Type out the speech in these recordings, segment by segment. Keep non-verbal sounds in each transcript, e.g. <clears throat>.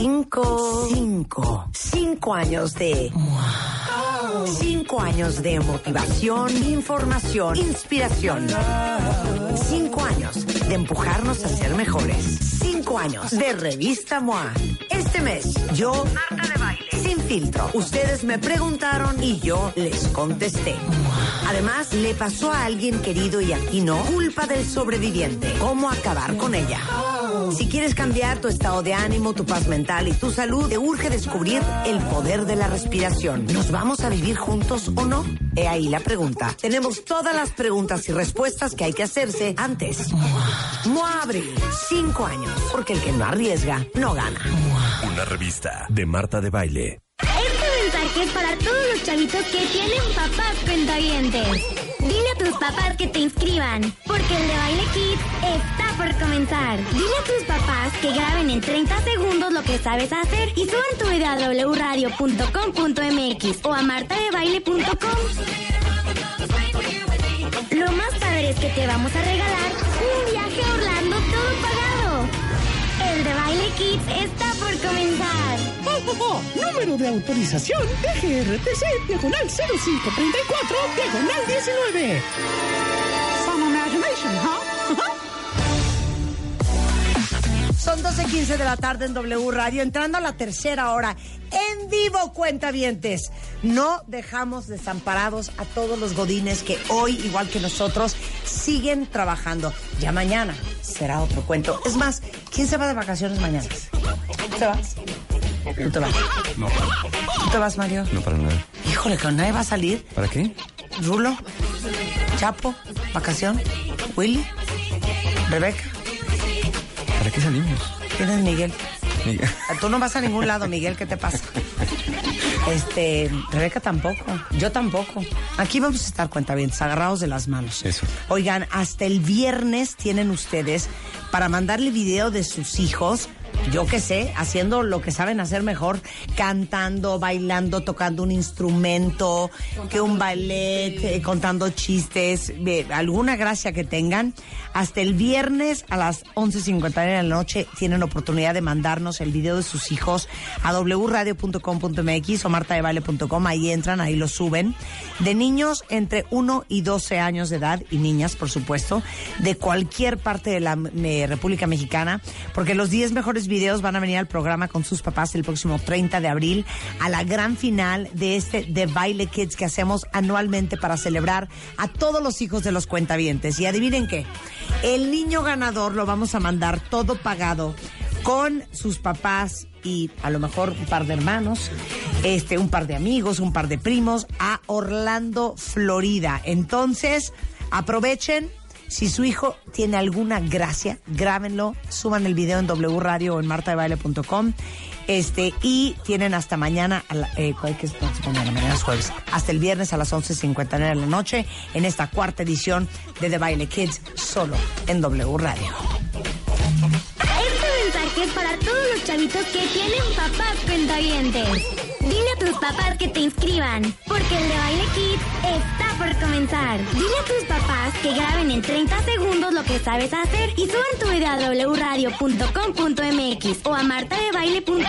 Cinco. Cinco. Cinco años de. Cinco años de motivación, información, inspiración. Cinco años de empujarnos a ser mejores. Cinco años de revista MOA. Este mes, yo, Marta de Baile, sin filtro. Ustedes me preguntaron y yo les contesté. Además, le pasó a alguien querido y aquí no, culpa del sobreviviente. ¿Cómo acabar con ella? Si quieres cambiar tu estado de ánimo, tu paz mental y tu salud, te urge descubrir el poder de la respiración. ¿Nos vamos a vivir juntos o no? He ahí la pregunta. Tenemos todas las preguntas y respuestas que hay que hacerse antes. MOA Abril, cinco años, porque el que no arriesga, no gana. Una revista de Marta de Baile. Este mensaje es para todos los chavitos que tienen papás cuentavientes. Dile a tus papás que te inscriban, porque el de Baile Kids está por comenzar. Dile a tus papás que graben en 30 segundos lo que sabes hacer y suban tu video a wradio.com.mx o a martadebaile.com. Lo más padre es que te vamos a regalar un viaje a Orlando todo pagado. El de Baile Kids está por comenzar. Oh, oh, oh. Número de autorización DGRTC, diagonal 0534, diagonal 19. Son 12.15 de la tarde en W Radio, entrando a la tercera hora. En vivo, cuentavientes. No dejamos desamparados a todos los godines que hoy, igual que nosotros, siguen trabajando. Ya mañana será otro cuento. Es más, ¿quién se va de vacaciones mañana? ¿Te vas? ¿Tú te vas? No, ¿Tú te vas, Mario? no para nada. Híjole, que nadie va a salir. ¿Para qué? Rulo, Chapo, vacación, Willy, Rebeca. ¿Para qué salimos? ¿Quién es Miguel? Miguel. Tú no vas a ningún lado, Miguel, ¿qué te pasa? Este, Rebeca tampoco, yo tampoco. Aquí vamos a estar cuentavientes, agarrados de las manos. Eso. Oigan, hasta el viernes tienen ustedes para mandarle video de sus hijos, yo qué sé, haciendo lo que saben hacer mejor, cantando, bailando, tocando un instrumento, que un ballet, eh, contando chistes, eh, alguna gracia que tengan. Hasta el viernes a las 11.50 de la noche tienen oportunidad de mandarnos el video de sus hijos a wradio.com.mx o martadevale.com. Ahí entran, ahí lo suben. De niños entre 1 y 12 años de edad y niñas, por supuesto, de cualquier parte de la eh, República Mexicana, porque los 10 mejores videos van a venir al programa con sus papás el próximo 30 de abril a la gran final de este The Baile Kids que hacemos anualmente para celebrar a todos los hijos de los cuentavientes. Y adivinen qué, el niño ganador lo vamos a mandar todo pagado con sus papás y a lo mejor un par de hermanos, este, un par de amigos, un par de primos a Orlando, Florida. Entonces, aprovechen. Si su hijo tiene alguna gracia, grábenlo, suban el video en W Radio o en martadebaile.com. Este, y tienen hasta mañana, a la- eh, ¿cuál que mañana? Mañana es jueves, hasta el viernes a las 11.59 de la noche en esta cuarta edición de The Baile Kids, solo en W Radio. Este mensaje es para todos los chavitos que tienen papás cuentavientes. Dile a tus papás que te inscriban, porque el de Baile Kids está por comenzar. Dile a tus papás que graben en 30 segundos lo que sabes hacer y suban tu video a wradio.com.mx o a martadebaile.com.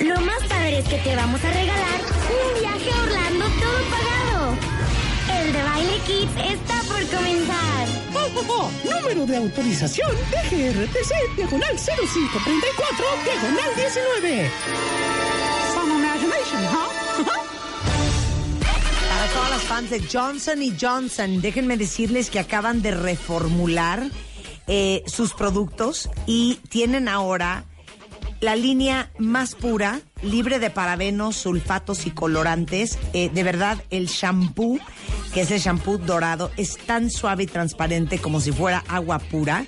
Lo más padre es que te vamos a regalar un viaje a Orlando todo pagado. El de Baile Kids está por comenzar. Oh, oh, oh. Número de autorización DGRTC, diagonal 0534, diagonal 19. Some imagination, huh? Fans de Johnson y Johnson, déjenme decirles que acaban de reformular eh, sus productos y tienen ahora la línea más pura, libre de parabenos, sulfatos y colorantes. Eh, de verdad, el shampoo, que es el shampoo dorado, es tan suave y transparente como si fuera agua pura.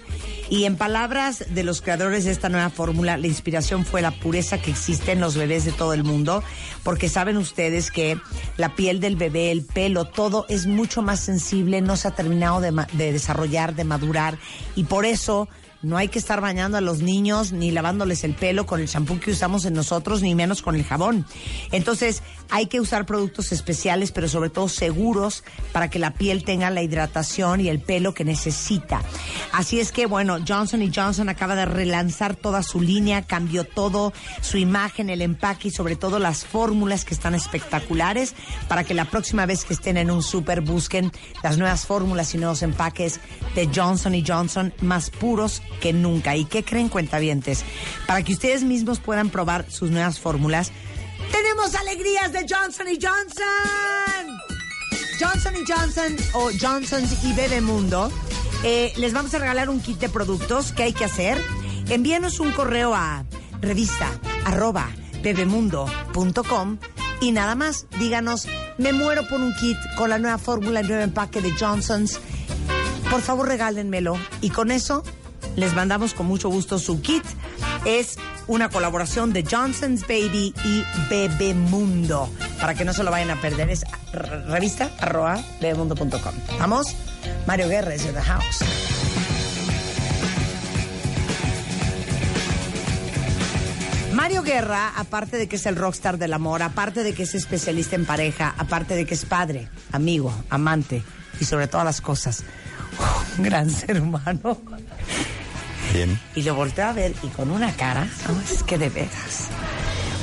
Y en palabras de los creadores de esta nueva fórmula, la inspiración fue la pureza que existe en los bebés de todo el mundo, porque saben ustedes que la piel del bebé, el pelo, todo es mucho más sensible, no se ha terminado de, de desarrollar, de madurar, y por eso no hay que estar bañando a los niños ni lavándoles el pelo con el champú que usamos en nosotros, ni menos con el jabón. Entonces, hay que usar productos especiales, pero sobre todo seguros para que la piel tenga la hidratación y el pelo que necesita. Así es que, bueno, Johnson Johnson acaba de relanzar toda su línea, cambió todo, su imagen, el empaque y sobre todo las fórmulas que están espectaculares para que la próxima vez que estén en un súper busquen las nuevas fórmulas y nuevos empaques de Johnson Johnson más puros que nunca. ¿Y qué creen cuentavientes? Para que ustedes mismos puedan probar sus nuevas fórmulas, tenemos alegrías de Johnson Johnson. Johnson Johnson o Johnson's y Bebemundo. Eh, les vamos a regalar un kit de productos. ¿Qué hay que hacer? Envíenos un correo a revista arroba bebemundo.com y nada más, díganos, me muero por un kit con la nueva fórmula, el nuevo empaque de Johnson's. Por favor, regálenmelo. Y con eso les mandamos con mucho gusto su kit. Es una colaboración de Johnson's Baby y Bebemundo. Para que no se lo vayan a perder, es revista arroba bebemundo.com. ¿Vamos? Mario Guerra is in the house. Mario Guerra, aparte de que es el rockstar del amor, aparte de que es especialista en pareja, aparte de que es padre, amigo, amante y sobre todas las cosas, <laughs> un gran ser humano. Bien. Y lo volteo a ver y con una cara, no, es que de veras.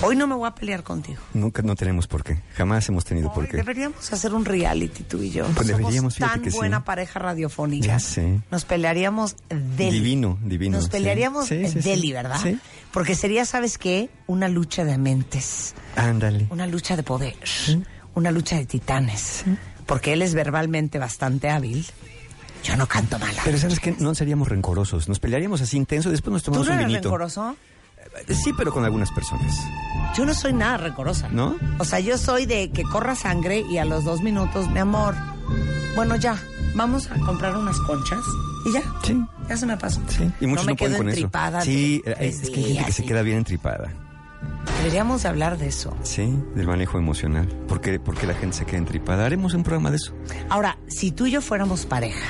Hoy no me voy a pelear contigo. Nunca no tenemos por qué. Jamás hemos tenido por qué. deberíamos hacer un reality tú y yo. Pues deberíamos, Somos tan que sí. buena pareja radiofónica. Ya sé. Nos pelearíamos deli. Divino, divino, Nos pelearíamos Sí, sí, deli, ¿verdad? Sí. Porque sería, ¿sabes qué? Una lucha de mentes. Ándale. Una lucha de poder. Una lucha de titanes. Porque él es verbalmente bastante hábil. Yo no canto mal. Pero ¿sabes qué? No seríamos rencorosos. Nos pelearíamos así intenso y después nos ¿Tú tomamos no un eres vinito. rencoroso? Sí, pero con algunas personas. Yo no soy nada rencorosa. ¿No? O sea, yo soy de que corra sangre y a los dos minutos, mi amor, bueno, ya, vamos a comprar unas conchas y ya. Sí. Ya se me pasó. Sí. Y muchos no, me no, pueden quedo con eso. Sí, de- es, tres es que hay gente que se queda bien entripada. Deberíamos de hablar de eso. Sí, del manejo emocional. ¿Por qué, por qué la gente se queda entripada? Haremos un programa de eso. Ahora, si tú y yo fuéramos pareja.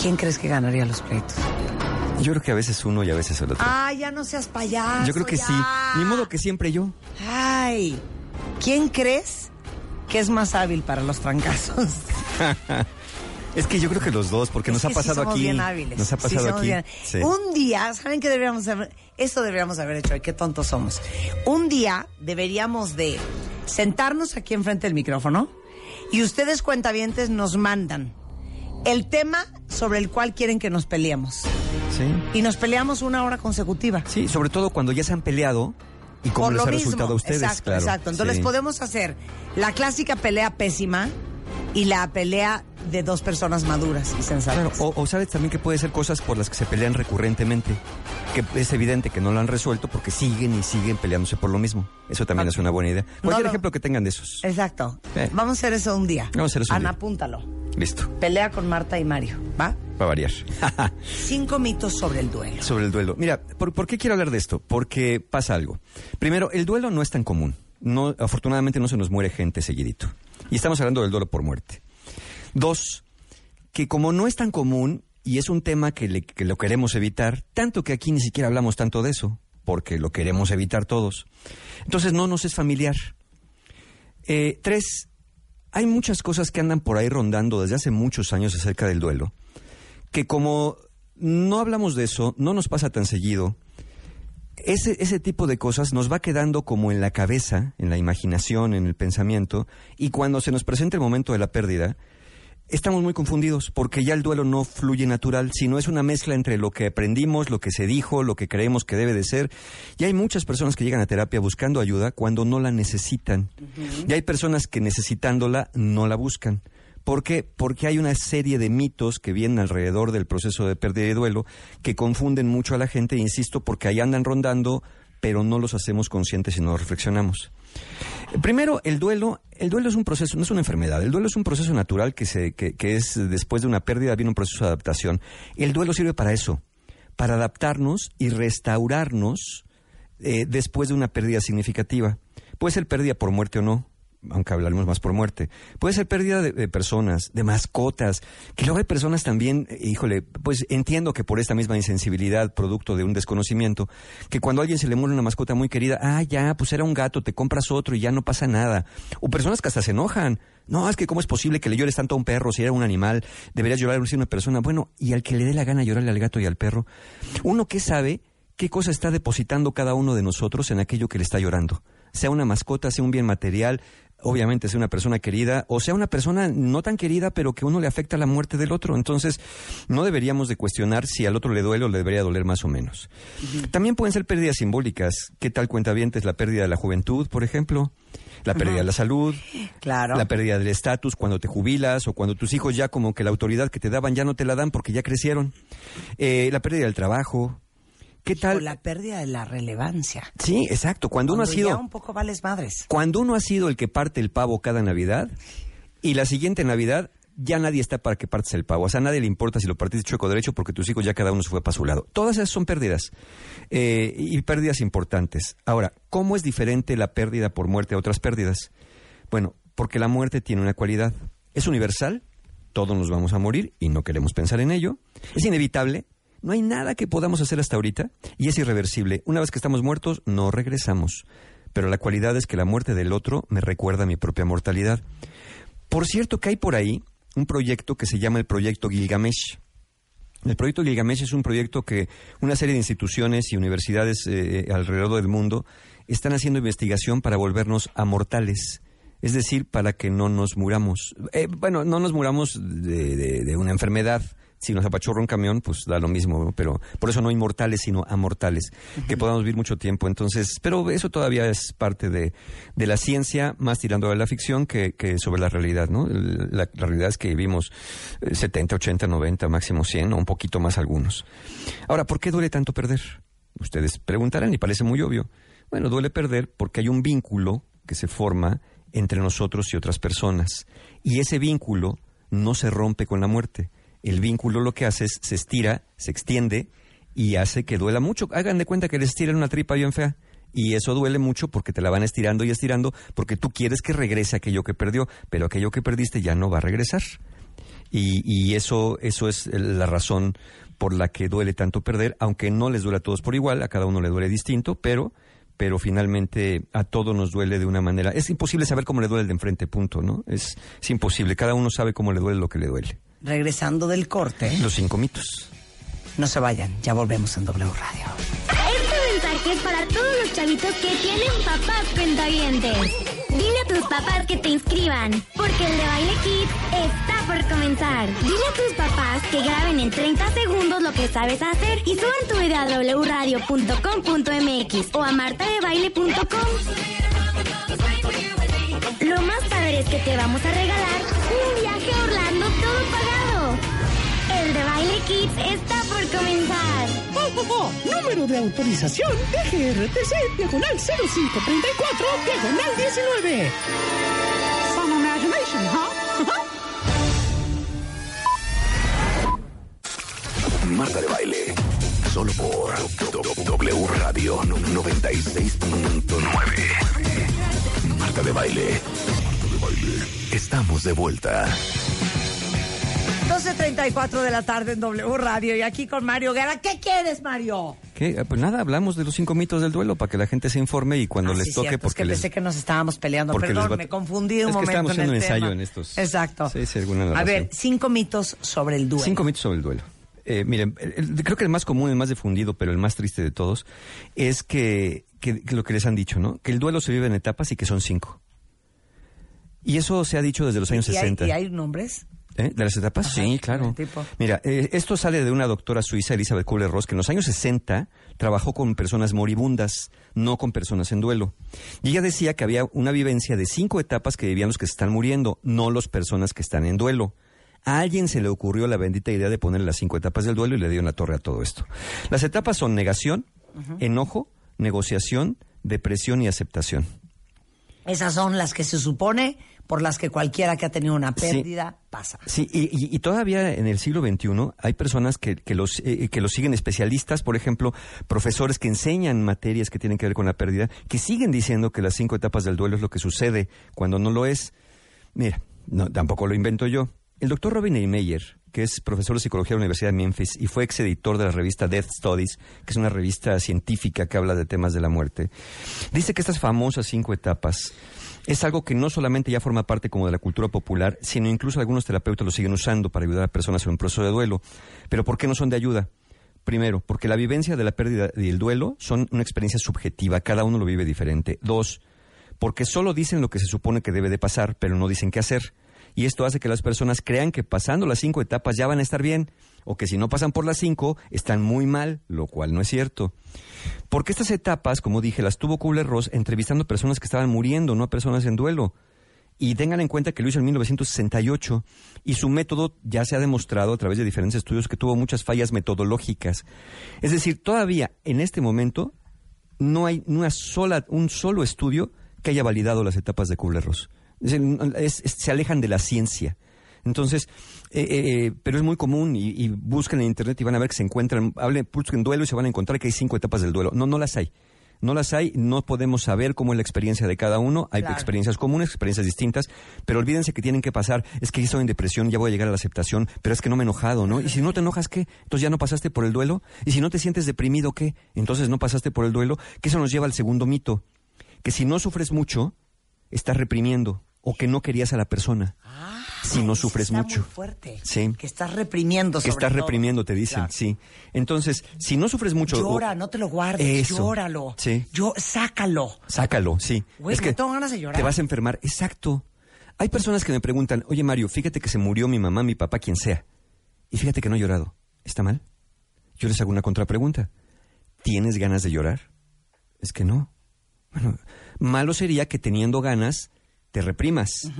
¿quién crees que ganaría los pleitos? Yo creo que a veces uno y a veces el otro. Ay, ya no seas payaso. Yo creo que ya. sí. Ni modo que siempre yo. Ay, ¿quién crees que es más hábil para los trancazos? <laughs> Es que yo creo que los dos, porque Es nos ha pasado sí somos aquí. bien hábiles. Nos ha pasado aquí. bien- Sí. Un día, ¿saben qué deberíamos haber? Esto deberíamos haber hecho, ay, qué tontos somos. Un día deberíamos de sentarnos aquí enfrente del micrófono y ustedes cuentavientes nos mandan el tema sobre el cual quieren que nos peleemos. Sí. Y nos peleamos una hora consecutiva. Sí, sobre todo cuando ya se han peleado y cómo Por les lo ha mismo. resultado a ustedes. Exacto, claro. exacto. Entonces podemos hacer la clásica pelea pésima y la pelea de dos personas maduras y sensatas. Claro, o, o sabes también que puede ser cosas por las que se pelean recurrentemente, que es evidente que no lo han resuelto porque siguen y siguen peleándose por lo mismo. Eso también es una buena idea. Cualquier lo- ejemplo que tengan de esos. Exacto. Eh. Vamos a hacer eso un día. Vamos a hacer eso un Ana, día. apúntalo. Listo, Pelea con Marta y Mario, ¿va? va a variar. <laughs> Cinco mitos sobre el duelo. Sobre el duelo. Mira, ¿por, por qué quiero hablar de esto? Porque pasa algo. Primero, el duelo no es tan común. No, afortunadamente no se nos muere gente seguidito. Y estamos hablando del duelo por muerte. Dos, que como no es tan común y es un tema que, lo queremos evitar, tanto que aquí ni siquiera hablamos tanto de eso, porque lo queremos evitar todos, entonces no nos es familiar. Eh, tres, hay muchas cosas que andan por ahí rondando desde hace muchos años acerca del duelo, que como no hablamos de eso, no nos pasa tan seguido, ese, ese tipo de cosas nos va quedando como en la cabeza, en la imaginación, en el pensamiento, y cuando se nos presenta el momento de la pérdida, estamos muy confundidos porque ya el duelo no fluye natural, sino es una mezcla entre lo que aprendimos, lo que se dijo, lo que creemos que debe de ser. Y hay muchas personas que llegan a terapia buscando ayuda cuando no la necesitan. Y hay personas que necesitándola no la buscan. ¿Por qué? Porque hay una serie de mitos que vienen alrededor del proceso de pérdida y duelo que confunden mucho a la gente, insisto, porque ahí andan rondando, pero no los hacemos conscientes y no reflexionamos. Primero, el duelo, el duelo es un proceso, no es una enfermedad, el duelo es un proceso natural que, se, que, es después de una pérdida, viene un proceso de adaptación. El duelo sirve para eso, para adaptarnos y restaurarnos eh, después de una pérdida significativa. Puede ser pérdida por muerte o no, aunque hablaremos más por muerte. Puede ser pérdida de, personas, de mascotas, que luego hay personas también, eh, híjole, pues entiendo que por esta misma insensibilidad, producto de un desconocimiento, que cuando a alguien se le muere una mascota muy querida, ah, ya, pues era un gato, te compras otro y ya no pasa nada. O personas que hasta se enojan. No, es que cómo es posible que le llores tanto a un perro si era un animal, deberías llorar a una persona. Bueno, y al que le dé la gana llorarle al gato y al perro, uno que sabe qué cosa está depositando cada uno de nosotros en aquello que le está llorando. Sea una mascota, sea un bien material, obviamente sea una persona querida, o sea una persona no tan querida, pero que uno le afecta la muerte del otro. Entonces, no deberíamos de cuestionar si al otro le duele o le debería doler más o menos. También pueden ser pérdidas simbólicas. ¿Qué tal cuenta es la pérdida de la juventud, por ejemplo? La pérdida de la salud, Claro. la pérdida del estatus cuando te jubilas o cuando tus hijos ya como que la autoridad que te daban ya no te la dan porque ya crecieron. Eh, la pérdida del trabajo. ¿Qué O tal? la pérdida de la relevancia. Sí, exacto. Cuando, uno ha sido ya un poco vales madres. cuando uno ha sido el que parte el pavo cada Navidad y la siguiente Navidad ya nadie está para que partes el pavo. O sea, a nadie le importa si lo partiste chueco derecho porque tus hijos ya cada uno se fue para su lado. Todas esas son pérdidas eh, y pérdidas importantes. Ahora, ¿cómo es diferente la pérdida por muerte a otras pérdidas? Bueno, porque la muerte tiene una cualidad. Es universal, todos nos vamos a morir y no queremos pensar en ello. Es inevitable, no hay nada que podamos hacer hasta ahorita y es irreversible. Una vez que estamos muertos, no regresamos. Pero la cualidad es que la muerte del otro me recuerda a mi propia mortalidad. Por cierto que hay por ahí un proyecto que se llama el Proyecto Gilgamesh. El proyecto Gilgamesh es un proyecto que una serie de instituciones y universidades eh, alrededor del mundo están haciendo investigación para volvernos a mortales. Es decir, para que no nos muramos. Eh, bueno, no nos muramos de una enfermedad. Si nos apachurra un camión, pues da lo mismo, pero por eso no inmortales, sino amortales, que podamos vivir mucho tiempo. Entonces, pero eso todavía es parte de, de la ciencia, más tirando a la ficción que, que sobre la realidad, ¿no? La, la realidad es que vivimos eh, 70, 80, 90, máximo 100, o un poquito más algunos. Ahora, ¿por qué duele tanto perder? Ustedes preguntarán y parece muy obvio. Bueno, duele perder porque hay un vínculo que se forma entre nosotros y otras personas. Y ese vínculo no se rompe con la muerte. El vínculo lo que hace es se estira, se extiende y hace que duela mucho. Hagan de cuenta que les estiran una tripa bien fea. Y eso duele mucho porque te la van estirando y estirando porque tú quieres que regrese aquello que perdió, pero aquello que perdiste ya no va a regresar. Y, eso, eso es la razón por la que duele tanto perder, aunque no les duele a todos por igual, a cada uno le duele distinto, pero, pero finalmente a todos nos duele de una manera. Es imposible saber cómo le duele el de enfrente, punto, ¿no? Es imposible. Cada uno sabe cómo le duele lo que le duele. Regresando del corte, Los cinco mitos. no se vayan, ya volvemos en W Radio. Este mensaje es para todos los chavitos que tienen papás cuentavientes. Dile a tus papás que te inscriban, porque el de Baile Kids está por comenzar. Dile a tus papás que graben en 30 segundos lo que sabes hacer y suban tu video a wradio.com.mx o a martadebaile.com. Lo más padre es que te vamos a regalar un viaje a Orlando Kids está por comenzar. Oh, oh, oh. Número de autorización DGRTC, diagonal 0534, diagonal 19. Some imagination, huh? Marta de baile. Solo por W Radio 96.9. Marta de baile. Marta de baile. Estamos de vuelta. 12.34 de la tarde en W Radio y aquí con Mario Guerra. ¿Qué quieres, Mario? ¿Qué? Ah, Pues nada, hablamos de los cinco mitos del duelo para que la gente se informe y cuando Ah, les sí, toque, cierto, es porque que les... pensé que nos estábamos peleando. Perdón, va- me confundí un Es que momento estábamos en haciendo el un ensayo en estos- Exacto. Sí, sí, alguna A ver, cinco mitos sobre el duelo. Cinco mitos sobre el duelo. Eh, miren, el- el- creo que el más común, el más difundido, pero el más triste de todos, es que, que- que lo que les han dicho, ¿no? Que el duelo se vive en etapas y que son cinco. Y eso se ha dicho desde los años ¿Y hay, 60. y hay nombres? ¿Eh? ¿De las etapas? Ajá, sí, claro. Mira, eh, esto sale de una doctora suiza, Elizabeth Kubler-Ross, que en los años 60 trabajó con personas moribundas, no con personas en duelo. Y ella decía que había una vivencia de cinco etapas que vivían los que se están muriendo, no las personas que están en duelo. A alguien se le ocurrió la bendita idea de poner las cinco etapas del duelo y le dio una torre a todo esto. Las etapas son negación, enojo, negociación, depresión y aceptación. Esas son las que se supone por las que cualquiera que ha tenido una pérdida pasa. Sí, y, y- y todavía en el siglo XXI hay personas que, que los, eh, que los siguen especialistas, por ejemplo, profesores que enseñan materias que tienen que ver con la pérdida, que siguen diciendo que las cinco etapas del duelo es lo que sucede cuando no lo es. Mira, no, tampoco lo invento yo. El doctor Robin. Meyer, que es profesor de psicología de la Universidad de Memphis y fue exeditor de la revista Death Studies, que es una revista científica que habla de temas de la muerte, dice que estas famosas cinco etapas es algo que no solamente ya forma parte como de la cultura popular, sino incluso algunos terapeutas lo siguen usando para ayudar a personas en un proceso de duelo. Pero ¿por qué no son de ayuda? Primero, porque la vivencia de la pérdida y el duelo son una experiencia subjetiva, cada uno lo vive diferente. Dos, porque solo dicen lo que se supone que debe de pasar, pero no dicen qué hacer. Y esto hace que las personas crean que pasando las cinco etapas ya van a estar bien, o que si no pasan por las cinco, están muy mal, lo cual no es cierto. Porque estas etapas, como dije, las tuvo Kubler-Ross entrevistando personas que estaban muriendo, no a personas en duelo. Y tengan en cuenta que lo hizo en 1968 y su método ya se ha demostrado a través de diferentes estudios que tuvo muchas fallas metodológicas. Es decir, todavía en este momento no hay una sola, un solo estudio que haya validado las etapas de Kubler-Ross. Es se alejan de la ciencia. Entonces, eh, eh, eh, pero es muy común y, y busquen en internet y van a ver que se encuentran, hablen, busquen duelo y se van a encontrar que hay cinco etapas del duelo. No, no las hay. No las hay, no podemos saber cómo es la experiencia de cada uno. Hay Claro. experiencias comunes, experiencias distintas, pero olvídense que tienen que pasar. Es que estoy en depresión, ya voy a llegar a la aceptación, pero es que no me he enojado, ¿no? Y si no te enojas, ¿qué? Entonces ya no pasaste por el duelo. Y si no te sientes deprimido, ¿qué? Entonces no pasaste por el duelo. Que eso nos lleva al segundo mito, que si no sufres mucho, estás reprimiendo o que no querías a la persona. si no sufres está mucho. Muy fuerte. Sí. Que estás reprimiendo. Que estás todo. reprimiendo, te dicen, Claro. sí. Entonces, si no sufres mucho... Llora, o- no te lo guardes. Eso. Llóralo. Sí. Yo, sácalo. Sácalo, sí. Güey, no tengo ganas de llorar. Te vas a enfermar. Exacto. Hay personas que me preguntan, oye Mario, fíjate que se murió mi mamá, mi papá, quien sea. Y fíjate que no he llorado. ¿Está mal? Yo les hago una contrapregunta. ¿Tienes ganas de llorar? Es que no. Bueno, malo sería que teniendo ganas te reprimas.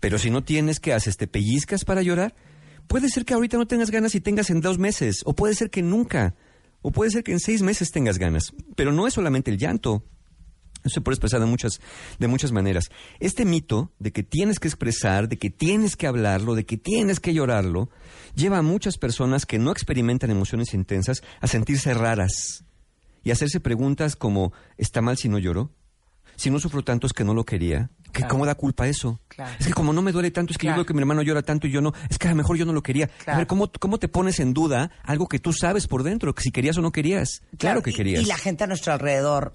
Pero si no tienes, ¿qué haces? ¿Te pellizcas para llorar? Puede ser que ahorita no tengas ganas y tengas en dos meses. O puede ser que nunca. O puede ser que en seis meses tengas ganas. Pero no es solamente el llanto. Eso se puede expresar de muchas, de muchas maneras. Este mito de que tienes que expresar, de que tienes que hablarlo, de que tienes que llorarlo, lleva a muchas personas que no experimentan emociones intensas a sentirse raras y hacerse preguntas como, ¿está mal si no lloro? Si no sufro tanto es que no lo quería. ¿Que Claro. ¿Cómo da culpa eso? Claro. Es que como no me duele tanto, es que Claro. yo veo que mi hermano llora tanto y yo no. Es que a lo mejor yo no lo quería. A ver, ¿cómo, ¿cómo te pones en duda algo que tú sabes por dentro? Que si querías o no querías. Claro, que querías. Y, la gente a nuestro alrededor,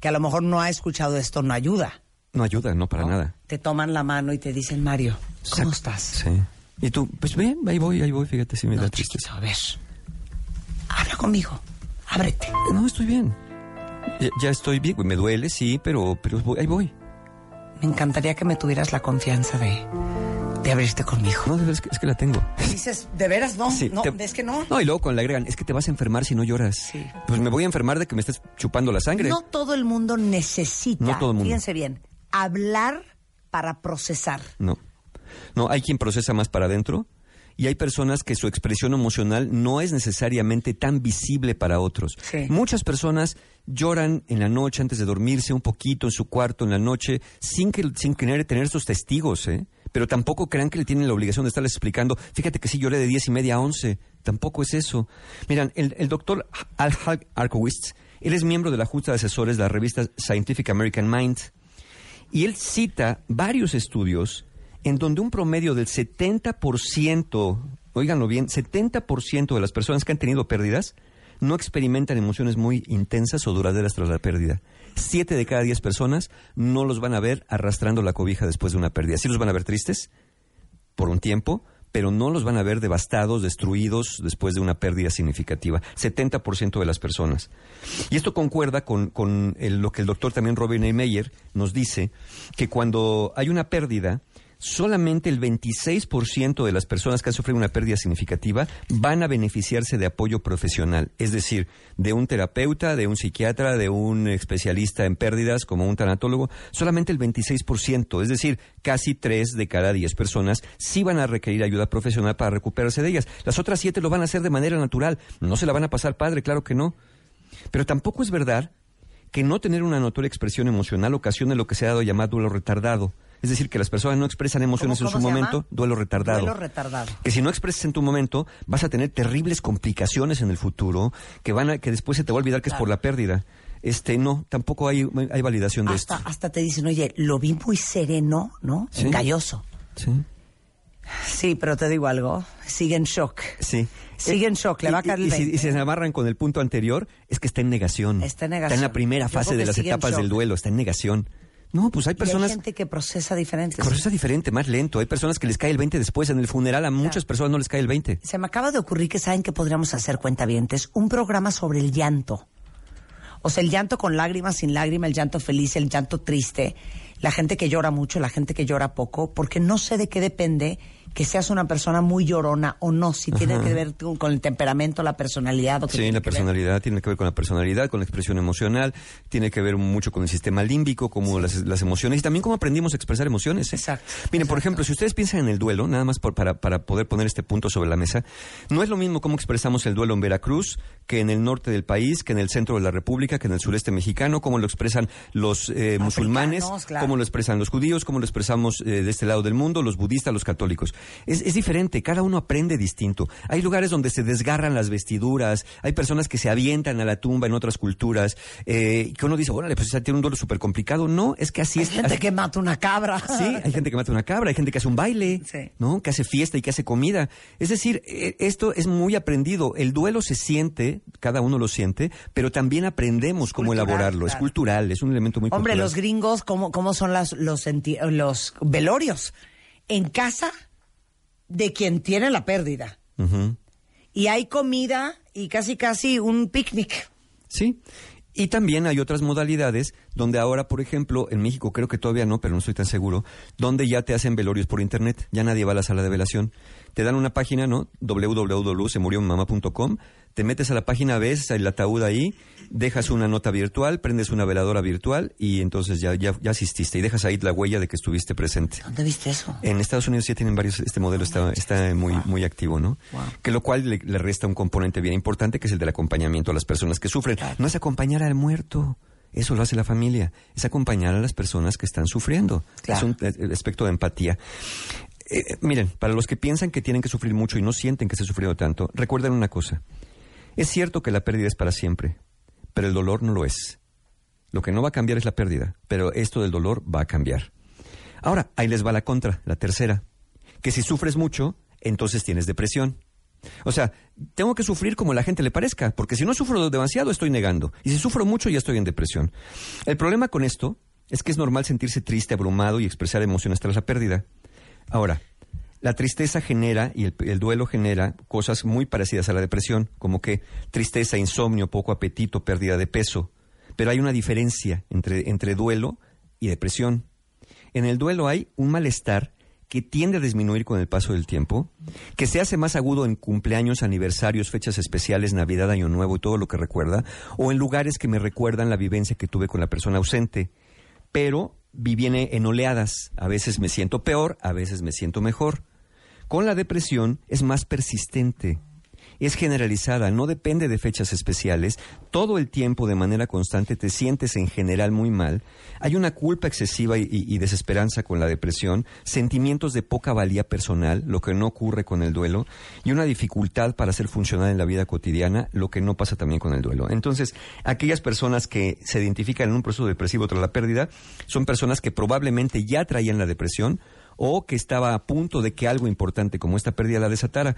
que a lo mejor no ha escuchado esto, no ayuda. No ayuda, no para nada. Te toman la mano y te dicen, Mario, ¿cómo Exacto. estás? Sí. Y tú, pues ven, ahí voy, ahí voy, fíjate si me No, da tristeza. chiquito, a ver. Habla conmigo. Ábrete. No, estoy bien. Ya, ya estoy bien, me duele, sí, pero, pero voy- ahí voy. Me encantaría que me tuvieras la confianza de, de abrirte conmigo. No, es que, es que la tengo. Dices, ¿de veras no? Sí, no, te- es que no. No, y luego con la agregan, es que te vas a enfermar si no lloras. Sí. Pues me voy a enfermar de que me estés chupando la sangre. No todo el mundo necesita, No todo el mundo. fíjense bien, hablar para procesar. No. No, hay quien procesa más para adentro y hay personas que su expresión emocional no es necesariamente tan visible para otros. Sí. Muchas personas lloran en la noche antes de dormirse un poquito en su cuarto en la noche sin que sin tener, tener estos testigos, ¿eh? Pero tampoco crean que le tienen la obligación de estarles explicando, fíjate que sí lloré de diez y media a once. Tampoco es eso. Miran, el, el doctor Al Arkowitz, él es miembro de la Junta de Asesores de la revista Scientific American Mind. Y él cita varios estudios en donde un promedio del 70%, oíganlo bien, 70% de las personas que han tenido pérdidas no experimentan emociones muy intensas o duraderas tras la pérdida. Siete de cada diez personas no los van a ver arrastrando la cobija después de una pérdida. Sí los van a ver tristes por un tiempo, pero no los van a ver devastados, destruidos después de una pérdida significativa. 70% de las personas. Y esto concuerda con, lo que el doctor también Robin A. Meyer nos dice, que cuando hay una pérdida, solamente el 26% de las personas que han sufrido una pérdida significativa van a beneficiarse de apoyo profesional, es decir, de un terapeuta, de un psiquiatra, de un especialista en pérdidas como un tanatólogo, solamente el 26%, es decir, casi 3 de cada 10 personas sí van a requerir ayuda profesional para recuperarse de ellas. Las otras 7 lo van a hacer de manera natural, no se la van a pasar padre, claro que no. Pero tampoco es verdad que no tener una notoria expresión emocional ocasiona lo que se ha dado llamar duelo retardado. Es decir, que las personas no expresan emociones ¿Cómo- en su momento, llama? duelo retardado. Duelo retardado. Que si no expresas en tu momento, vas a tener terribles complicaciones en el futuro, que van a, que después se te va a olvidar que es por la pérdida. Este, no, tampoco hay, hay validación de Hasta, esto. hasta te dicen, oye, lo vi muy sereno, ¿no? Sí. Sí. Sí, pero te digo algo, sigue en shock. Sí. Sigue en shock, le va a caer el y, si, 20. y si se amarran con el punto anterior, es que está en negación. Está en negación. la primera fase de las en etapas del duelo, está en negación. No, pues hay Y hay personas gente que procesa diferente. procesa diferente, más lento. Hay personas que les cae el 20 después. En el funeral a muchas personas no les cae el 20. Se me acaba de ocurrir que saben que podríamos hacer cuentavientes un programa sobre el llanto. O sea, el llanto con lágrimas, sin lágrima, el llanto feliz, el llanto triste, la gente que llora mucho, la gente que llora poco, porque no sé de qué depende que seas una persona muy llorona o no, si tiene que ver con el temperamento, la personalidad o Sí, la ver. personalidad tiene que ver con la personalidad, con la expresión emocional, tiene que ver mucho con el sistema límbico, como las, las emociones y también cómo aprendimos a expresar emociones. ¿eh? Exacto, Miren, por ejemplo, si ustedes piensan en el duelo, nada más por- para, para poder poner este punto sobre la mesa, no es lo mismo cómo expresamos el duelo en Veracruz que en el norte del país, que en el centro de la República, que en el sureste mexicano, cómo lo expresan los eh, musulmanes, claro. cómo lo expresan los judíos, cómo lo expresamos eh, de este lado del mundo, los budistas, los católicos. Es, es diferente, cada uno aprende distinto. Hay lugares donde se desgarran las vestiduras, hay personas que se avientan a la tumba en otras culturas, eh, que uno dice, órale, pues tiene un duelo súper complicado. No, es que así Hay es. gente así- que mata una cabra. <laughs> Sí, hay gente que mata una cabra, hay gente que hace un baile, Sí. ¿no? Que hace fiesta y que hace comida. Es decir, eh, esto es muy aprendido. El duelo se siente, cada uno lo siente, pero también aprendemos cómo cultural, elaborarlo. Es cultural, es un elemento muy Hombre, cultural. los gringos, ¿cómo, cómo son las, los, los velorios? En casa de quien tiene la pérdida. Y hay comida y casi casi un picnic. Sí. Y también hay otras modalidades donde ahora, por ejemplo, en México creo que todavía no, pero no estoy tan seguro, donde ya te hacen velorios por internet, ya nadie va a la sala de velación. Te dan una página, ¿no? www.semuriomamá.com, te metes a la página, ves el ataúd ahí, dejas una nota virtual, prendes una veladora virtual y entonces ya, ya, ya asististe y dejas ahí la huella de que estuviste presente. ¿Dónde viste eso? En Estados Unidos ya tienen varios, este modelo está, está muy, muy activo, ¿no? Que lo cual le, le resta un componente bien importante que es el del acompañamiento a las personas que sufren. No es acompañar al muerto. Eso lo hace la familia. Es acompañar a las personas que están sufriendo. Claro. Es un eh, aspecto de empatía. Eh, miren, para los que piensan que tienen que sufrir mucho y no sienten que esté sufriendo tanto, recuerden una cosa. Es cierto que la pérdida es para siempre, pero el dolor no lo es. Lo que no va a cambiar es la pérdida, pero esto del dolor va a cambiar. Ahora, ahí les va la contra, la tercera, que si sufres mucho, entonces tienes depresión. O sea, tengo que sufrir como la gente le parezca, porque si no sufro demasiado estoy negando, y si sufro mucho ya estoy en depresión. El problema con esto es que es normal sentirse triste, abrumado y expresar emociones tras la pérdida. Ahora, la tristeza genera y el, el duelo genera cosas muy parecidas a la depresión, como que tristeza, insomnio, poco apetito, pérdida de peso. Pero hay una diferencia entre, entre duelo y depresión. En el duelo hay un malestar que tiende a disminuir con el paso del tiempo, que se hace más agudo en cumpleaños, aniversarios, fechas especiales, Navidad, Año Nuevo y todo lo que recuerda, o en lugares que me recuerdan la vivencia que tuve con la persona ausente. Pero viene en oleadas. A veces me siento peor, a veces me siento mejor. Con la depresión es más persistente, es generalizada, no depende de fechas especiales, todo el tiempo de manera constante te sientes en general muy mal, hay una culpa excesiva y, desesperanza con la depresión, sentimientos de poca valía personal, lo que no ocurre con el duelo, y una dificultad para hacer funcional en la vida cotidiana, lo que no pasa también con el duelo. Entonces, aquellas personas que se identifican en un proceso depresivo tras la pérdida son personas que probablemente ya traían la depresión, o que estaba a punto de que algo importante como esta pérdida la desatara.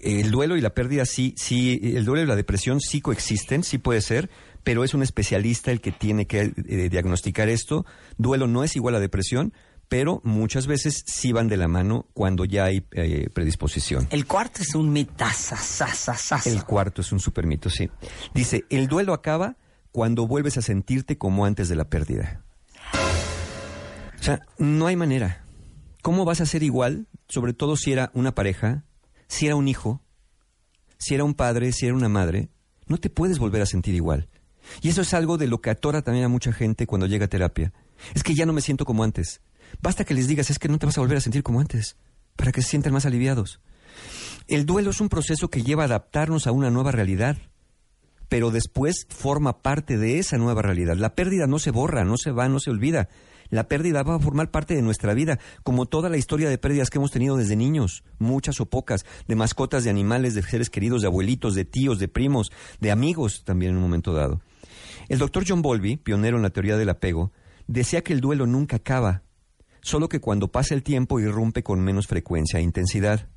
El duelo y la pérdida sí, sí, el duelo y la depresión sí coexisten, sí puede ser, pero es un especialista el que tiene que eh, diagnosticar esto. Duelo no es igual a depresión, pero muchas veces sí van de la mano cuando ya hay eh, predisposición. El cuarto es un mitaza, El cuarto es un super mito, sí. Dice, el duelo acaba cuando vuelves a sentirte como antes de la pérdida. O sea, no hay manera. ¿Cómo vas a ser igual, sobre todo si era una pareja, si era un hijo, si era un padre, si era una madre? No te puedes volver a sentir igual. Y eso es algo de lo que atora también a mucha gente cuando llega a terapia. Es que ya no me siento como antes. Basta que les digas, es que no te vas a volver a sentir como antes, para que se sientan más aliviados. El duelo es un proceso que lleva a adaptarnos a una nueva realidad. pero después forma parte de esa nueva realidad. La pérdida no se borra, no se va, no se olvida. La pérdida va a formar parte de nuestra vida, como toda la historia de pérdidas que hemos tenido desde niños, muchas o pocas, de mascotas, de animales, de seres queridos, de abuelitos, de tíos, de primos, de amigos también en un momento dado. El doctor John Bowlby, pionero en la teoría del apego, decía que el duelo nunca acaba, solo que cuando pasa el tiempo irrumpe con menos frecuencia e intensidad.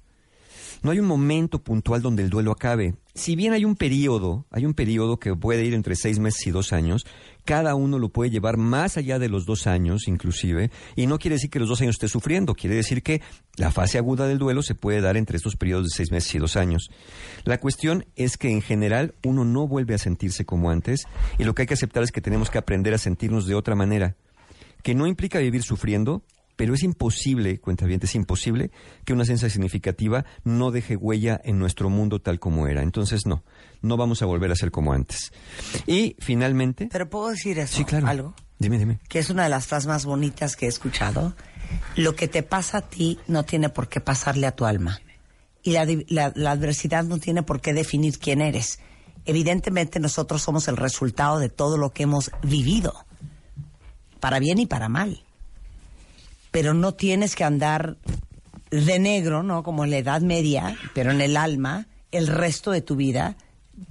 No hay un momento puntual donde el duelo acabe. Si bien hay un periodo, hay un periodo que puede ir entre seis meses y dos años, cada uno lo puede llevar más allá de los dos años, inclusive, y no quiere decir que los dos años esté sufriendo, quiere decir que la fase aguda del duelo se puede dar entre estos periodos de seis meses y dos años. La cuestión es que en general uno no vuelve a sentirse como antes, y lo que hay que aceptar es que tenemos que aprender a sentirnos de otra manera, que no implica vivir sufriendo, pero es imposible, cuenta bien, es imposible que una ciencia significativa no deje huella en nuestro mundo tal como era. Entonces, no, no vamos a volver a ser como antes. Y finalmente. Pero puedo decir eso. Sí, claro. Algo. Dime, dime. Que es una de las frases más bonitas que he escuchado. Lo que te pasa a ti no tiene por qué pasarle a tu alma. Y la, di- la- la adversidad no tiene por qué definir quién eres. Evidentemente nosotros somos el resultado de todo lo que hemos vivido. Para bien y para mal. Pero no tienes que andar de negro, ¿no? Como en la Edad Media, pero en el alma, el resto de tu vida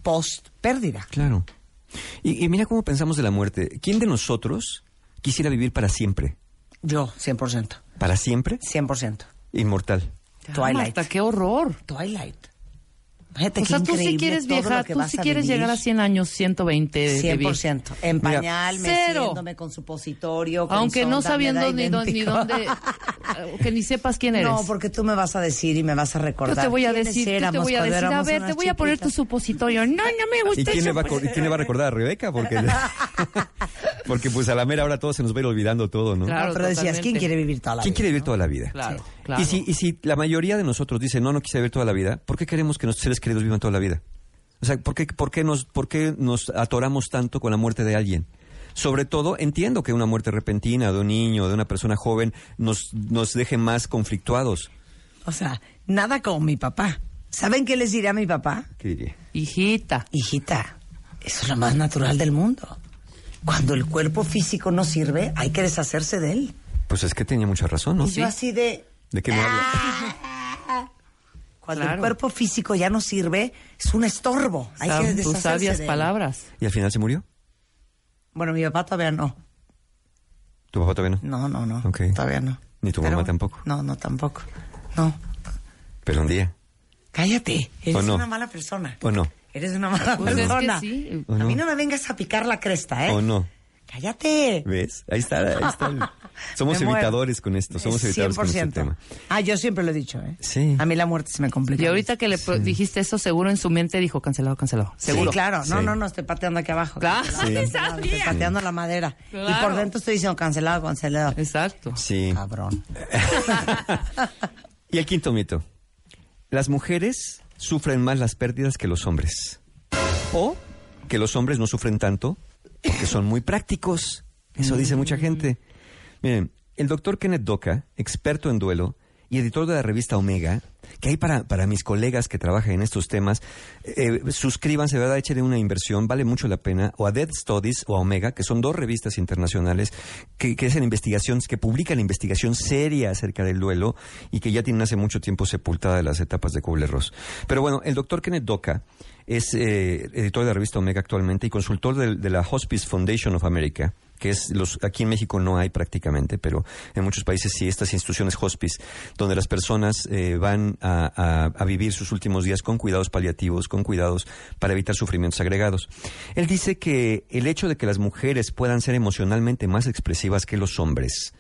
post pérdida. Claro. Y, y mira cómo pensamos de la muerte. ¿Quién de nosotros quisiera vivir para siempre? Yo, 100%. ¿Para siempre? 100%. Inmortal. Twilight. Qué horror. Twilight. Fíjate O sea, tú sí quieres viajar, tú sí a quieres vivir. llegar a 100 años, 120 de, de vida. 100%. En Mira, pañal, cero. meciéndome con supositorio. Con Aunque no sabiendo ni, dó- ni dónde, <laughs> que ni sepas quién eres. No, porque tú me vas a decir y me vas a recordar. yo te voy a decir, yo te voy a decir, a ver, te voy a poner tu supositorio. No, no me gusta ¿Y quién, le eso. va y quién le va a recordar a Rebeca? Porque, <laughs> <laughs> porque pues a la mera hora todo se nos va a ir olvidando todo, ¿no? Claro. No, pero decías, totalmente. ¿quién quiere vivir toda la ¿Quién vida? quiere vivir toda la vida? Claro, Sí. claro. Y si, y si la mayoría de nosotros dice, no, no quise vivir toda la vida, ¿por qué queremos que nuestros seres queridos vivan toda la vida? O sea, ¿por qué, por qué, nos, por qué nos atoramos tanto con la muerte de alguien? Sobre todo, entiendo que una muerte repentina de un niño, de una persona joven, nos, nos deje más conflictuados. O sea, nada como mi papá. ¿Saben qué les diré a mi papá? ¿Qué diría? Hijita. Hijita, eso es lo más natural del mundo. Cuando el cuerpo físico no sirve, hay que deshacerse de él. Pues es que tenía mucha razón, ¿no? Y yo así de... ¿De qué me hablas? <laughs> Cuando el cuerpo físico ya no sirve, es un estorbo. Hay que deshacerse tus sabias de él. palabras. ¿Y al final se murió? Bueno, mi papá todavía no. ¿Tu papá todavía no? No, no, no. Todavía no. Ni tu mamá tampoco. No, no, tampoco. No. Pero un día. Cállate. Eres una mala persona. ¿O no? Eres una mala Pues es que persona. sí. ¿O A no? mí no me vengas a picar la cresta, ¿eh? ¿O no? Cállate. ¿Ves? Ahí está. Ahí está el- <laughs> Somos Me muero. evitadores con esto. Somos evitadores con este 100%. tema. Ah, yo siempre lo he dicho, ¿eh? Sí. A mí la muerte se me complica. Y ahorita que le dijiste eso, seguro en su mente dijo cancelado, cancelado. Seguro. Sí, claro. No, Sí. no, no, estoy pateando aquí abajo. Claro. Cancelado, Estoy pateando la madera. Y Claro. por dentro estoy diciendo cancelado, cancelado. Exacto. Sí. Cabrón. <laughs> Y el quinto mito. Las mujeres sufren más las pérdidas que los hombres. O que los hombres no sufren tanto porque son muy prácticos. Eso dice mucha gente. Miren, el doctor Kenneth Doka, experto en duelo y editor de la revista Omega, que hay para, para mis colegas que trabajan en estos temas, eh, suscríbanse, ¿verdad? Echen una inversión, vale mucho la pena, o a Dead Studies o a Omega, que son dos revistas internacionales que, hacen investigaciones, que publican investigación seria acerca del duelo y que ya tienen hace mucho tiempo sepultada las etapas de Kubler-Ross. Pero bueno, el doctor Kenneth Doka es eh, editor de la revista Omega actualmente y consultor de la Hospice Foundation of America que es los aquí en México no hay prácticamente, pero en muchos países sí estas instituciones hospice, donde las personas eh, van a, a- a vivir sus últimos días con cuidados paliativos, con cuidados para evitar sufrimientos agregados. Él dice que el hecho de que las mujeres puedan ser emocionalmente más expresivas que los hombres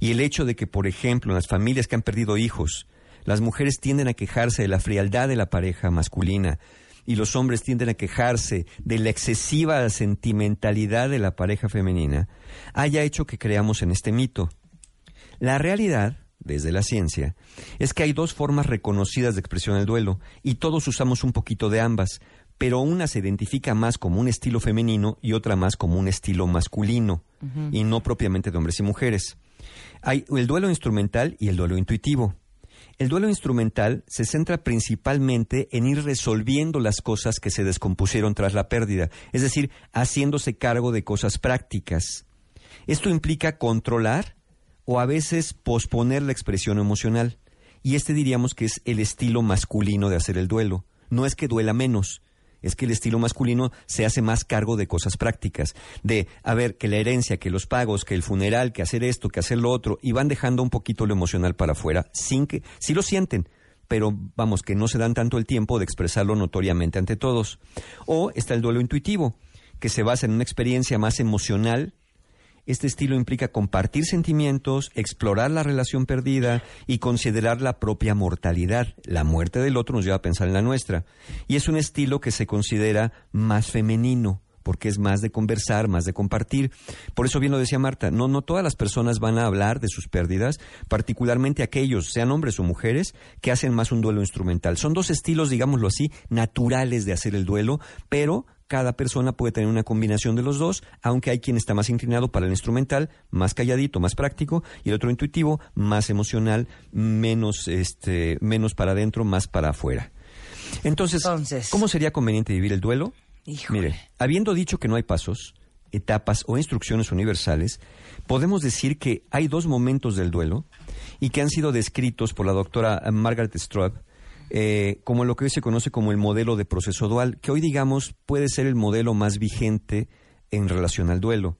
y el hecho de que, por ejemplo, en las familias que han perdido hijos, las mujeres tienden a quejarse de la frialdad de la pareja masculina y los hombres tienden a quejarse de la excesiva sentimentalidad de la pareja femenina, haya hecho que creamos en este mito. La realidad, desde la ciencia, es que hay dos formas reconocidas de expresión del duelo y todos usamos un poquito de ambas, pero una se identifica más como un estilo femenino y otra más como un estilo masculino, y no propiamente de hombres y mujeres. Hay el duelo instrumental y el duelo intuitivo. El duelo instrumental se centra principalmente en ir resolviendo las cosas que se descompusieron tras la pérdida, es decir, haciéndose cargo de cosas prácticas. Esto implica controlar o a veces posponer la expresión emocional. Y este diríamos que es el estilo masculino de hacer el duelo. No es que duela menos, es que el estilo masculino se hace más cargo de cosas prácticas, de, a ver, que la herencia, que los pagos, que el funeral, que hacer esto, que hacer lo otro, y van dejando un poquito lo emocional para afuera, sin que, sí lo sienten, pero vamos, que no se dan tanto el tiempo de expresarlo notoriamente ante todos. O está el duelo intuitivo, que se basa en una experiencia más emocional este estilo implica compartir sentimientos, explorar la relación perdida y considerar la propia mortalidad. La muerte del otro nos lleva a pensar en la nuestra. Y es un estilo que se considera más femenino porque es más de conversar, más de compartir. Por eso bien lo decía Marta, no, no todas las personas van a hablar de sus pérdidas, particularmente aquellos, sean hombres o mujeres, que hacen más un duelo instrumental. Son dos estilos, digámoslo así, naturales de hacer el duelo, pero cada persona puede tener una combinación de los dos, aunque hay quien está más inclinado para el instrumental, más calladito, más práctico, y el otro intuitivo, más emocional, menos, este, menos para adentro, más para afuera. Entonces, Entonces. ¿cómo sería conveniente vivir el duelo? Híjole. Mire, habiendo dicho que no hay pasos, etapas o instrucciones universales, podemos decir que hay dos momentos del duelo y que han sido descritos por la doctora Margaret Straub eh, como lo que hoy se conoce como el modelo de proceso dual, que hoy digamos puede ser el modelo más vigente en relación al duelo.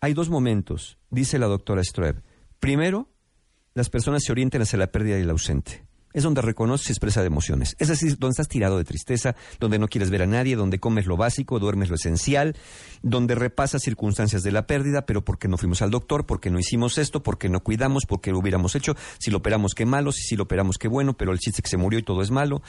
Hay dos momentos, dice la doctora Straub. Primero, las personas se orientan hacia la pérdida del ausente. Es donde reconoces y expresa de emociones. Es decir, donde estás tirado de tristeza, donde no quieres ver a nadie, donde comes lo básico, duermes lo esencial, donde repasas circunstancias de la pérdida, pero porque no fuimos al doctor, porque no hicimos esto, porque no cuidamos, porque lo hubiéramos hecho, si lo operamos qué malo, si sí lo operamos qué bueno, pero el chiste que se murió y todo es malo.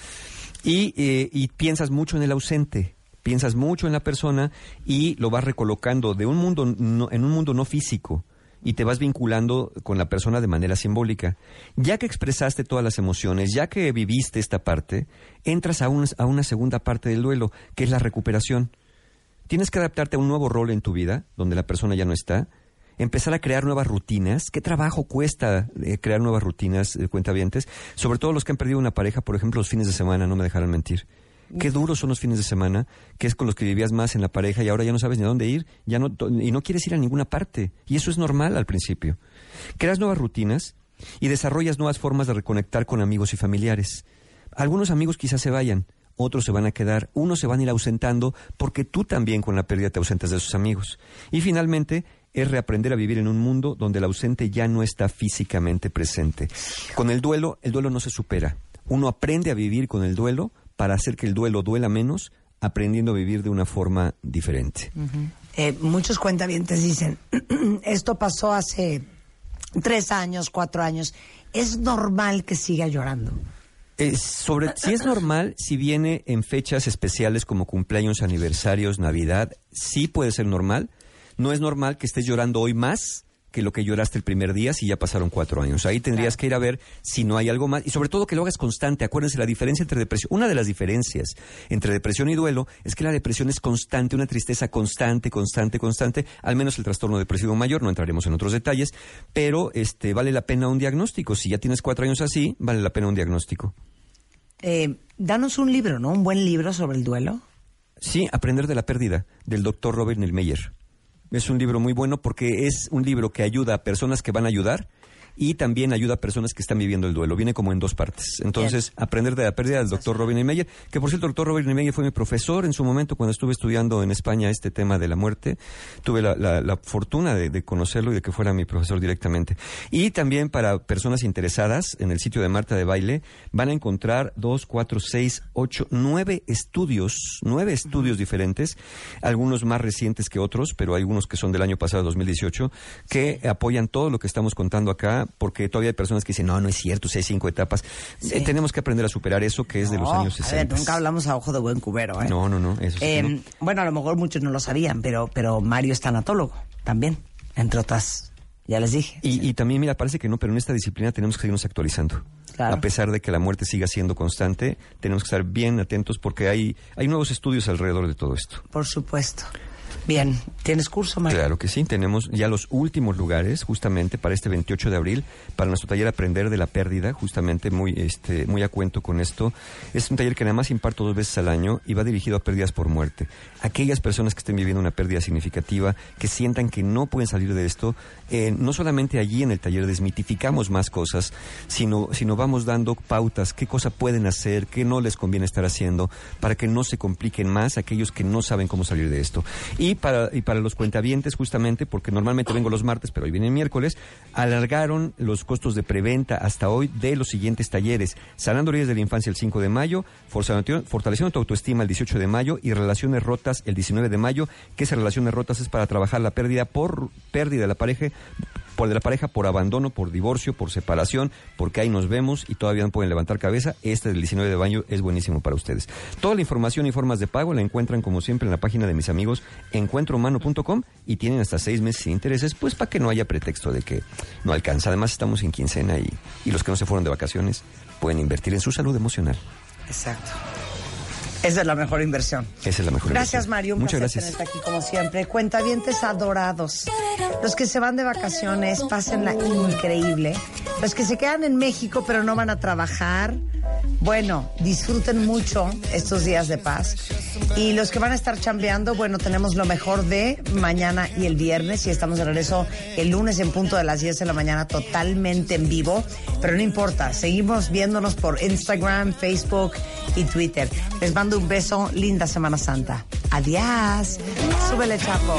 Y, eh, y piensas mucho en el ausente, piensas mucho en la persona y lo vas recolocando de un mundo en un mundo no físico y te vas vinculando con la persona de manera simbólica. Ya que expresaste todas las emociones, ya que viviste esta parte, entras a, a una segunda parte del duelo, que es la recuperación. Tienes que adaptarte a un nuevo rol en tu vida, donde la persona ya no está, empezar a crear nuevas rutinas. ¿Qué trabajo cuesta eh, crear nuevas rutinas, eh, cuentavientes? Sobre todo los que han perdido una pareja, por ejemplo, los fines de semana, no me dejarán mentir. Qué duros son los fines de semana, que es con los que vivías más en la pareja y ahora ya no sabes ni a dónde ir, ya no, y no quieres ir a ninguna parte. Y eso es normal al principio. Creas nuevas rutinas y desarrollas nuevas formas de reconectar con amigos y familiares. Algunos amigos quizás se vayan, otros se van a quedar, unos se van a ir ausentando porque tú también con la pérdida te ausentas de esos amigos. Y finalmente es reaprender a vivir en un mundo donde el ausente ya no está físicamente presente. Con el duelo, el duelo no se supera. Uno aprende a vivir con el duelo para hacer que el duelo duela menos, aprendiendo a vivir de una forma diferente. Eh, muchos cuentavientes dicen, <clears throat> esto pasó hace tres años, cuatro años. Es normal que siga llorando. Eh, sobre si es normal, si viene en fechas especiales como cumpleaños, aniversarios, Navidad, sí puede ser normal. No es normal que estés llorando hoy más que lo que lloraste el primer día si ya pasaron cuatro años. Ahí tendrías que ir a ver si no hay algo más y sobre todo que lo hagas constante. Acuérdense la diferencia entre depresión. Una de las diferencias entre depresión y duelo es que la depresión es constante, una tristeza constante, constante, constante. Al menos el trastorno depresivo mayor. No entraremos en otros detalles, pero este vale la pena un diagnóstico. Si ya tienes cuatro años así, vale la pena un diagnóstico. Eh, danos un libro, ¿no? Un buen libro sobre el duelo. Sí, Aprender de la pérdida, del doctor Robert Nelmeyer. Es un libro muy bueno porque es un libro que ayuda a personas que van a ayudar y también ayuda a personas que están viviendo el duelo. Viene como en dos partes. Entonces, Aprender de la pérdida del doctor Robert Nelmeyer, que por cierto, el doctor Robert Nelmeyer fue mi profesor en su momento cuando estuve estudiando en España este tema de la muerte. Tuve la, la- la fortuna de, de conocerlo y de que fuera mi profesor directamente. Y también para personas interesadas, en el sitio de Marta de Baile, van a encontrar dos, cuatro, seis, ocho, nueve estudios, nueve estudios diferentes, algunos más recientes que otros, pero hay algunos que son del año pasado, 2018, que apoyan todo lo que estamos contando acá, porque todavía hay personas que dicen, no, no es cierto, si hay cinco etapas. Eh, tenemos que aprender a superar eso que es de los años a ver, 60. nunca hablamos a ojo de buen cubero, ¿eh? No, no, no, eso sí Eh, no. Bueno, a lo mejor muchos no lo sabían, pero, pero Mario es tanatólogo también, entre otras. Ya les dije. Y, y también, mira, parece que no, pero en esta disciplina tenemos que seguirnos actualizando. Claro. A pesar de que la muerte siga siendo constante, tenemos que estar bien atentos porque hay, hay nuevos estudios alrededor de todo esto. Por supuesto. Bien, ¿tienes curso, Mario? Claro que sí, tenemos ya los últimos lugares justamente para este 28 de abril, para nuestro taller Aprender de la Pérdida, justamente muy, este, muy a cuento con esto. Es un taller que nada más imparto dos veces al año y va dirigido a pérdidas por muerte. Aquellas personas que estén viviendo una pérdida significativa, que sientan que no pueden salir de esto, eh, no solamente allí en el taller desmitificamos más cosas, sino, sino vamos dando pautas, qué cosa pueden hacer, qué no les conviene estar haciendo, para que no se compliquen más aquellos que no saben cómo salir de esto. Y para, y para los cuentavientes, justamente, porque normalmente vengo los martes, pero hoy viene el miércoles, alargaron los costos de preventa hasta hoy de los siguientes talleres. Sanando heridas de la infancia el 5 de mayo, fortaleciendo, tu autoestima el 18 de mayo y relaciones rotas el 19 de mayo, que esas relaciones rotas es para trabajar la pérdida por pérdida de la pareja, por de la pareja por abandono, por divorcio, por separación, porque ahí nos vemos y todavía no pueden levantar cabeza. Este del 19 de mayo es buenísimo para ustedes. Toda la información y formas de pago la encuentran como siempre en la página de mis amigos encuentrohumano.com y tienen hasta seis meses sin intereses, pues para que no haya pretexto de que no alcanza. Además estamos en quincena y, y los que no se fueron de vacaciones pueden invertir en su salud emocional. Exacto. Esa es la mejor inversión. Esa es la mejor Gracias, inversión. Mario. Un Muchas placer gracias. tenerte aquí como siempre. Cuentavientes adorados. Los que se van de vacaciones, pásenla increíble. Los que se quedan en México pero no van a trabajar, bueno, disfruten mucho estos días de paz. Y los que van a estar chambeando, bueno, tenemos lo mejor de mañana y el viernes y estamos de regreso el lunes en punto de las 10 de la mañana totalmente en vivo. Pero no importa, seguimos viéndonos por Instagram, Facebook y Twitter. Les mando un beso, linda Semana Santa. Adiós. Súbele, Chapo.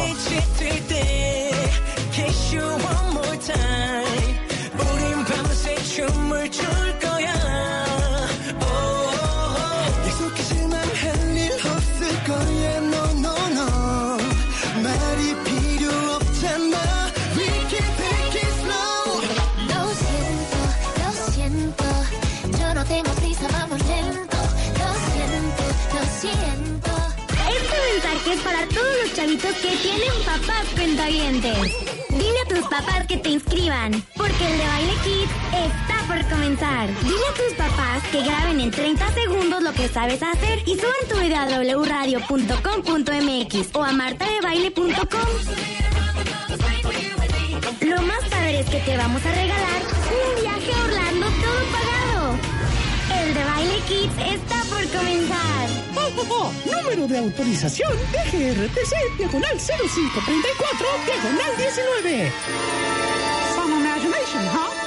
Chavitos que tienen papás cuentavientes. Dile a tus papás que te inscriban, porque el de Baile Kids está por comenzar. Dile a tus papás que graben en 30 segundos lo que sabes hacer y suban tu video a wradio.com.mx o a martadebaile.com. Lo más padre es que te vamos a regalar un viaje a Orlando todo pagado. El de Baile Kids está comenzar. Oh, oh, oh. Número de autorización DGRTC, diagonal 0534, diagonal 19. Some imagination, huh?